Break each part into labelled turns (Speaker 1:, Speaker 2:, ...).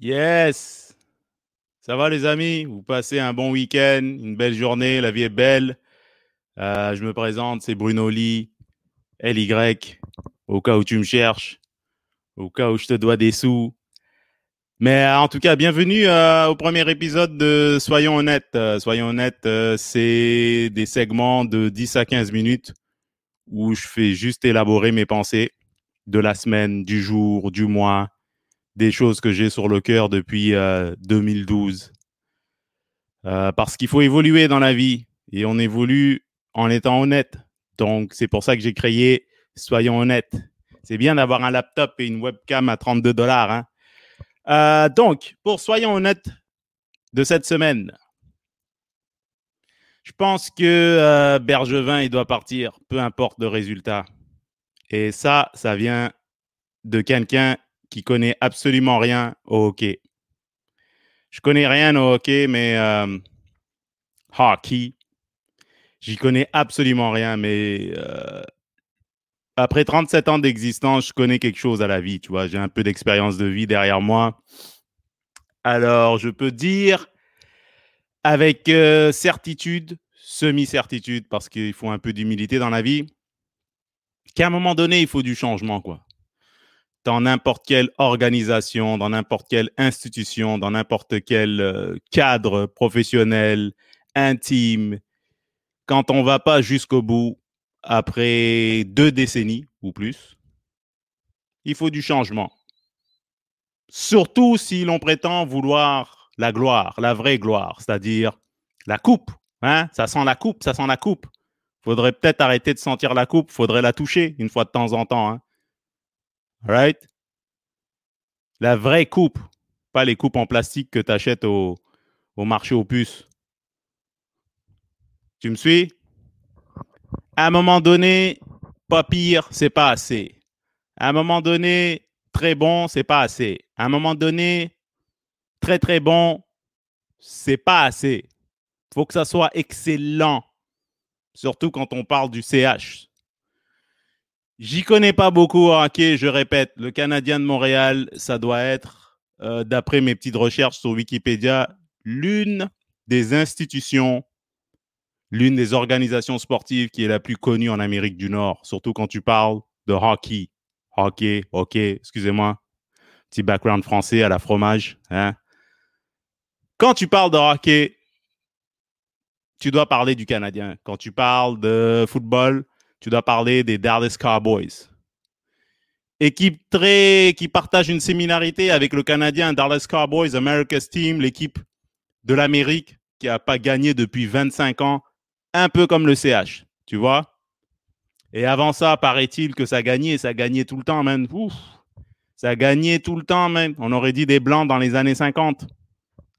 Speaker 1: Yes! Ça va les amis? Vous passez un bon week-end, une belle journée, la vie est belle. Euh, je me présente, c'est Bruno Lee, LY, au cas où tu me cherches, au cas où je te dois des sous. Mais euh, en tout cas, bienvenue euh, au premier épisode de Soyons honnêtes. Soyons honnêtes, c'est des segments de 10 à 15 minutes où je fais juste élaborer mes pensées de la semaine, du jour, du mois, des choses que j'ai sur le cœur depuis euh, 2012. Euh, parce qu'il faut évoluer dans la vie et on évolue en étant honnête. Donc, c'est pour ça que j'ai créé Soyons honnêtes. C'est bien d'avoir un laptop et une webcam à 32 dollars. Hein. Euh, donc, pour Soyons honnêtes de cette semaine, je pense que euh, Bergevin, il doit partir, peu importe le résultat. Et ça, ça vient de quelqu'un qui connaît absolument rien au hockey. Je connais rien au hockey, mais euh, hockey, j'y connais absolument rien. Mais euh, après 37 ans d'existence, je connais quelque chose à la vie. Tu vois, j'ai un peu d'expérience de vie derrière moi. Alors, je peux dire avec euh, certitude, semi-certitude, parce qu'il faut un peu d'humilité dans la vie, qu'à un moment donné, il faut du changement, quoi. Dans n'importe quelle organisation, dans n'importe quelle institution, dans n'importe quel euh, cadre professionnel, intime, quand on va pas jusqu'au bout, après deux décennies ou plus, il faut du changement. Surtout si l'on prétend vouloir la gloire, la vraie gloire, c'est-à-dire la coupe. Hein? Ça sent la coupe, ça sent la coupe. Faudrait peut-être arrêter de sentir la coupe, faudrait la toucher une fois de temps en temps. Hein? Right? La vraie coupe, pas les coupes en plastique que tu achètes au, marché aux puces. Tu me suis? À un moment donné, pas pire, c'est pas assez. À un moment donné, très bon, c'est pas assez. À un moment donné, très très bon, c'est pas assez. Faut que ça soit excellent. Surtout quand on parle du CH. J'y connais pas beaucoup en hockey, je répète. Le Canadien de Montréal, ça doit être, euh, d'après mes petites recherches sur Wikipédia, l'une des institutions, l'une des organisations sportives qui est la plus connue en Amérique du Nord, surtout quand tu parles de hockey. Hockey, ok, excusez-moi. Petit background français à la fromage. Hein? Quand tu parles de hockey, tu dois parler du Canadien. Quand tu parles de football, tu dois parler des Dallas Cowboys. Équipe très qui partage une similarité avec le Canadien Dallas Cowboys, America's Team, l'équipe de l'Amérique qui n'a pas gagné depuis 25 ans, un peu comme le CH, tu vois. Et avant ça, paraît-il que ça gagnait, ça gagnait tout le temps, même. Ouf, ça gagnait tout le temps, même. On aurait dit des blancs dans les années 50.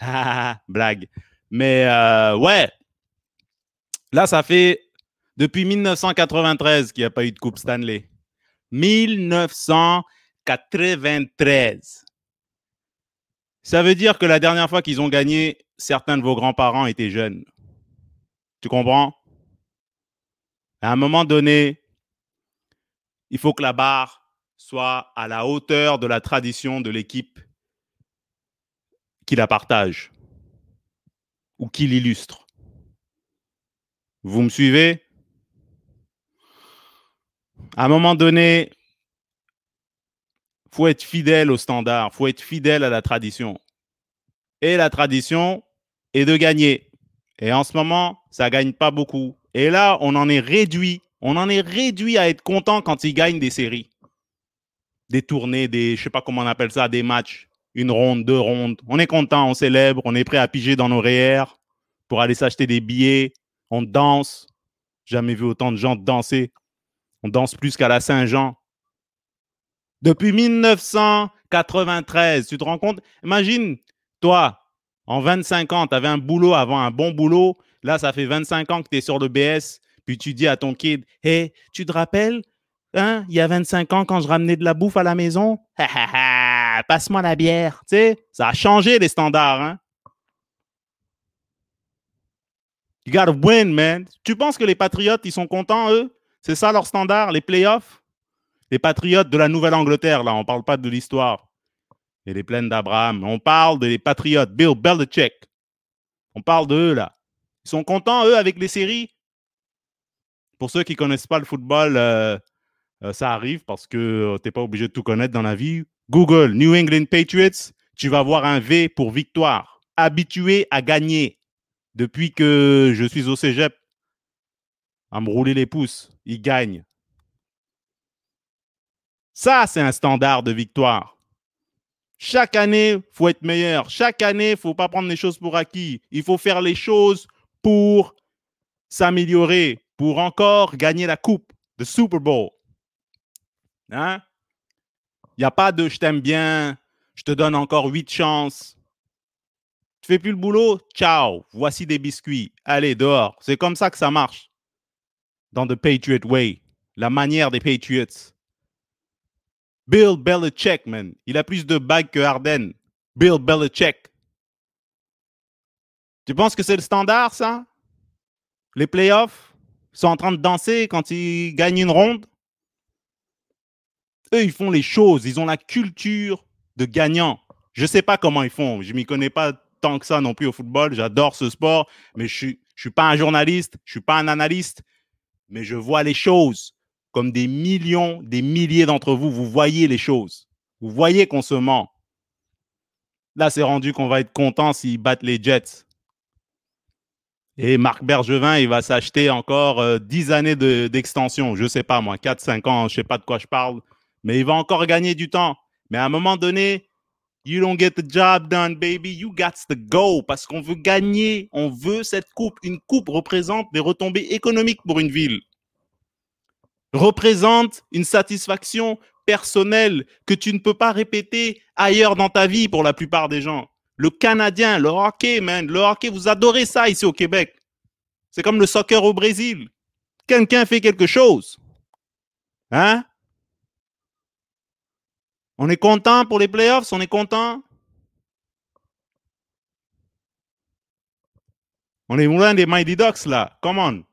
Speaker 1: Ah, blague. Mais euh, ouais, là, ça fait depuis 1993 qu'il n'y a pas eu de Coupe Stanley. 1993. Ça veut dire que la dernière fois qu'ils ont gagné, certains de vos grands-parents étaient jeunes. Tu comprends? À un moment donné, il faut que la barre soit à la hauteur de la tradition de l'équipe qui la partage ou qui l'illustre. Vous me suivez? À un moment donné, faut être fidèle au standard, faut être fidèle à la tradition. Et la tradition est de gagner. Et en ce moment, ça gagne pas beaucoup. Et là, on en est réduit. On en est réduit à être content quand ils gagnent des séries. Des tournées, des, je sais pas comment on appelle ça, des matchs. Une ronde, deux rondes. On est content, on célèbre, on est prêt à piger dans nos REER pour aller s'acheter des billets. On danse. Jamais vu autant de gens danser. On danse plus qu'à la Saint-Jean. Depuis 1993, tu te rends compte? Imagine, toi, en 25 ans, tu avais un boulot avant, un bon boulot. Là, ça fait 25 ans que tu es sur le BS. Puis tu dis à ton kid, Hey, tu te rappelles, hein, il y a 25 ans, quand je ramenais de la bouffe à la maison? Passe-moi la bière. Tu sais, ça a changé les standards. Hein? You gotta win, man. Tu penses que les Patriotes, ils sont contents, eux? C'est ça leur standard, les playoffs? Les Patriotes de la Nouvelle-Angleterre, là, on parle pas de l'histoire. et les plaines d'Abraham. On parle des Patriotes, Bill Belichick. On parle d'eux, là. Ils sont contents, eux, avec les séries? Pour ceux qui ne connaissent pas le football, euh, euh, ça arrive parce que euh, tu n'es pas obligé de tout connaître dans la vie. Google, New England Patriots, tu vas voir un V pour victoire. Habitué à gagner. Depuis que je suis au cégep, à me rouler les pouces, ils gagnent. Ça, c'est un standard de victoire. Chaque année, il faut être meilleur. Chaque année, il ne faut pas prendre les choses pour acquis. Il faut faire les choses pour s'améliorer, pour encore gagner la coupe de Super Bowl. Hein? Il n'y a pas de je t'aime bien, je te donne encore huit chances. Tu fais plus le boulot? Ciao, voici des biscuits. Allez, dehors. C'est comme ça que ça marche. Dans The Patriot Way, la manière des Patriots. Bill Belichick, man. Il a plus de bagues que Harden. Bill Belichick. Tu penses que c'est le standard, ça? Les playoffs sont en train de danser quand ils gagnent une ronde? Eux, ils font les choses. Ils ont la culture de gagnant. Je ne sais pas comment ils font. Je ne m'y connais pas tant que ça non plus au football. J'adore ce sport, mais je ne suis, pas un journaliste, je ne suis pas un analyste, mais je vois les choses comme des millions, des milliers d'entre vous, vous voyez les choses. Vous voyez qu'on se ment. Là, c'est rendu qu'on va être content s'ils battent les Jets. Et Marc Bergevin, il va s'acheter encore 10 euh, années d'extension. je ne sais pas, moi, 4-5 ans, je ne sais pas de quoi je parle. Mais il va encore gagner du temps. Mais à un moment donné, you don't get the job done, baby. You got to go. Parce qu'on veut gagner. On veut cette coupe. Une coupe représente des retombées économiques pour une ville représente une satisfaction personnelle que tu ne peux pas répéter ailleurs dans ta vie pour la plupart des gens. Le Canadien, le hockey, man, le hockey, vous adorez ça ici au Québec. C'est comme le soccer au Brésil. Quelqu'un fait quelque chose. Hein? On est content pour les playoffs, on est content? On est loin des Mighty Ducks là. Come on.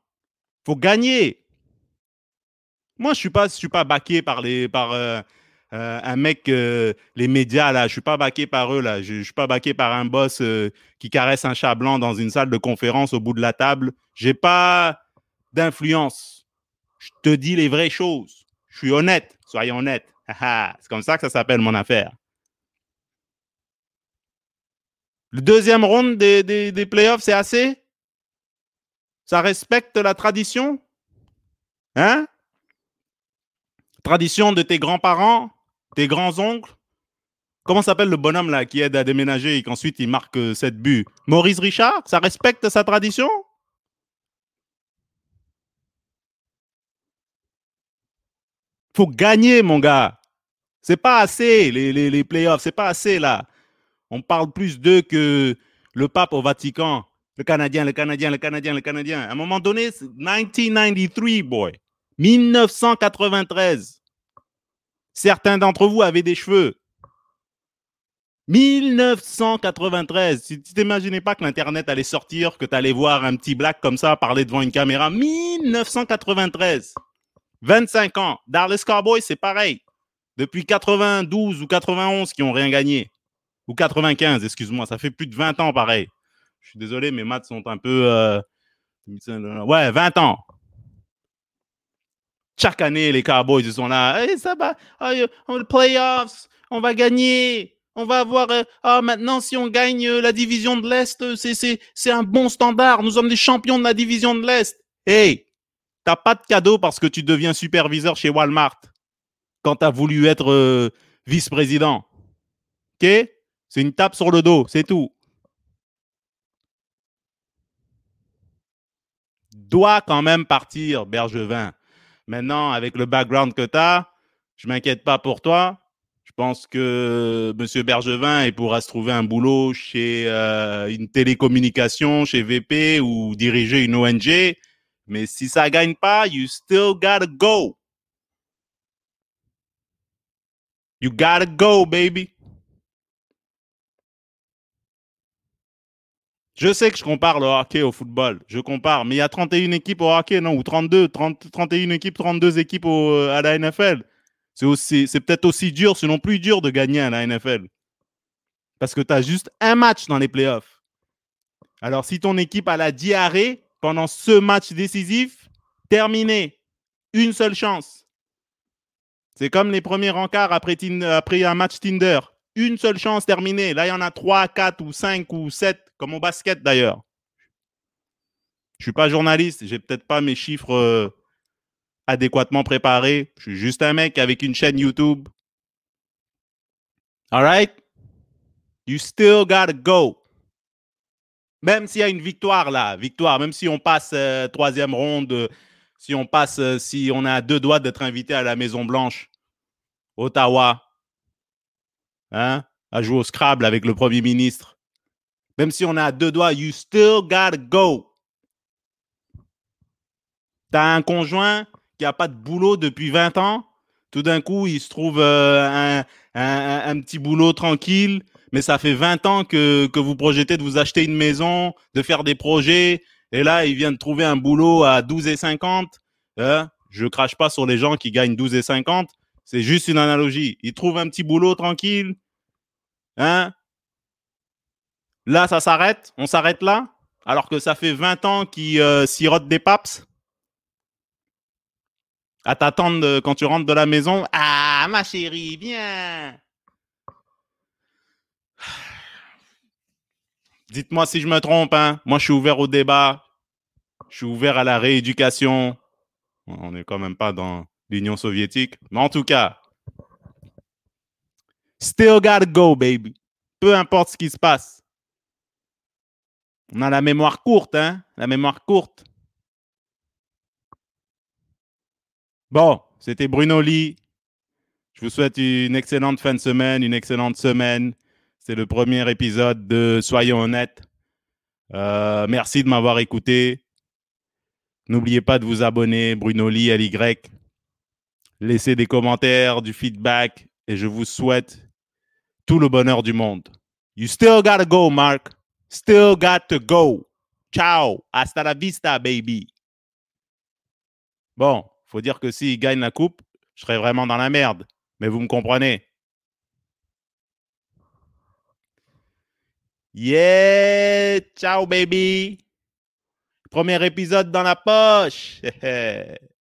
Speaker 1: Faut gagner. Moi, je suis suis pas baqué par les, euh, euh, un mec, euh, les médias là. Je suis pas baqué par eux là. Je, je suis pas baqué par un boss qui caresse un chat blanc dans une salle de conférence au bout de la table. J'ai pas d'influence. Je te dis les vraies choses. Je suis honnête. Soyons honnêtes. C'est comme ça que ça s'appelle mon affaire. Le deuxième round des, des, des playoffs, c'est assez? Ça respecte la tradition? Hein? Tradition de tes grands-parents, tes grands-oncles? Comment s'appelle le bonhomme là qui aide à déménager et qu'ensuite il marque cette euh, but Maurice Richard? Ça respecte sa tradition? Faut gagner, mon gars. C'est pas assez, les, les, les playoffs. C'est pas assez, là. On parle plus d'eux que le pape au Vatican. Le Canadien, le Canadien, le Canadien, le Canadien. À un moment donné, 1993, boy. 1993. Certains d'entre vous avaient des cheveux. 1993. Si tu t'imaginais pas que l'Internet allait sortir, que tu allais voir un petit black comme ça parler devant une caméra. 1993. 25 ans. Dallas Cowboys, c'est pareil. Depuis 92 ou 91 qui ont rien gagné. Ou 95, excuse-moi. Ça fait plus de 20 ans pareil. Je suis désolé, mes maths sont un peu... Euh, ouais, 20 ans. Chaque année, les Cowboys, ils sont là. Hey, ça va, on les playoffs, on va gagner. On va avoir. Euh, ah, maintenant, si on gagne euh, la division de l'Est, euh, c'est un bon standard. Nous sommes des champions de la division de l'Est. Hey, t'as pas de cadeau parce que tu deviens superviseur chez Walmart quand tu voulu être vice-président. OK? C'est une tape sur le dos, c'est tout. Doit quand même partir, Bergevin. Maintenant, avec le background que tu as, je m'inquiète pas pour toi. Je pense que M. Bergevin pourra se trouver un boulot chez euh, une télécommunication, chez VP ou diriger une ONG. Mais si ça gagne pas, you still gotta go. You gotta go, baby. Je sais que je compare le hockey au football. Je compare. Mais il y a 31 équipes au hockey, non? Ou 32, 30, 31 équipes, 32 équipes au, à la NFL. C'est, aussi, c'est peut-être aussi dur, sinon plus dur de gagner à la NFL. Parce que tu as juste un match dans les playoffs. Alors, si ton équipe a la diarrhée pendant ce match décisif, terminé. Une seule chance. C'est comme les premiers rencarts après, un match Tinder. Une seule chance terminée. Là, il y en a 3, 4 ou 5 ou 7, comme au basket d'ailleurs. Je ne suis pas journaliste, j'ai peut-être pas mes chiffres euh, adéquatement préparés. Je suis juste un mec avec une chaîne YouTube. All right? You still gotta go. Même s'il y a une victoire là, victoire, même si on passe euh, troisième ronde, euh, si on passe, si on a deux doigts d'être invité à la Maison Blanche, Ottawa, hein, à jouer au Scrabble avec le Premier ministre. Même si on a deux doigts, you still gotta go. Tu as un conjoint qui n'a pas de boulot depuis 20 ans. Tout d'un coup, il se trouve euh, un, petit boulot tranquille, mais ça fait 20 ans que, vous projetez de vous acheter une maison, de faire des projets. Et là, il vient de trouver un boulot à 12 et 50. Hein. Je crache pas sur les gens qui gagnent 12 et 50. C'est juste une analogie. Il trouve un petit boulot tranquille. Hein? Là, ça s'arrête. On s'arrête là. Alors que ça fait 20 ans qu'il euh, sirote des paps à t'attendre quand tu rentres de la maison. Ah, ma chérie, viens. Dites-moi si je me trompe. Hein. Moi, je suis ouvert au débat. Je suis ouvert à la rééducation. On n'est quand même pas dans l'Union soviétique. Mais en tout cas, still gotta go, baby. Peu importe ce qui se passe. On a la mémoire courte, hein? La mémoire courte. Bon, c'était Bruno Lee. Je vous souhaite une excellente fin de semaine, une excellente semaine. C'est le premier épisode de Soyons honnêtes. Euh, merci de m'avoir écouté. N'oubliez pas de vous abonner, Bruno Lee, LY. Laissez des commentaires, du feedback et je vous souhaite tout le bonheur du monde. You still gotta go, Mark. Still got to go. Ciao. Hasta la vista, baby. Bon, faut dire que s'il gagne la coupe, je serais vraiment dans la merde. Mais vous me comprenez. Yeah, ciao baby. Premier épisode dans la poche.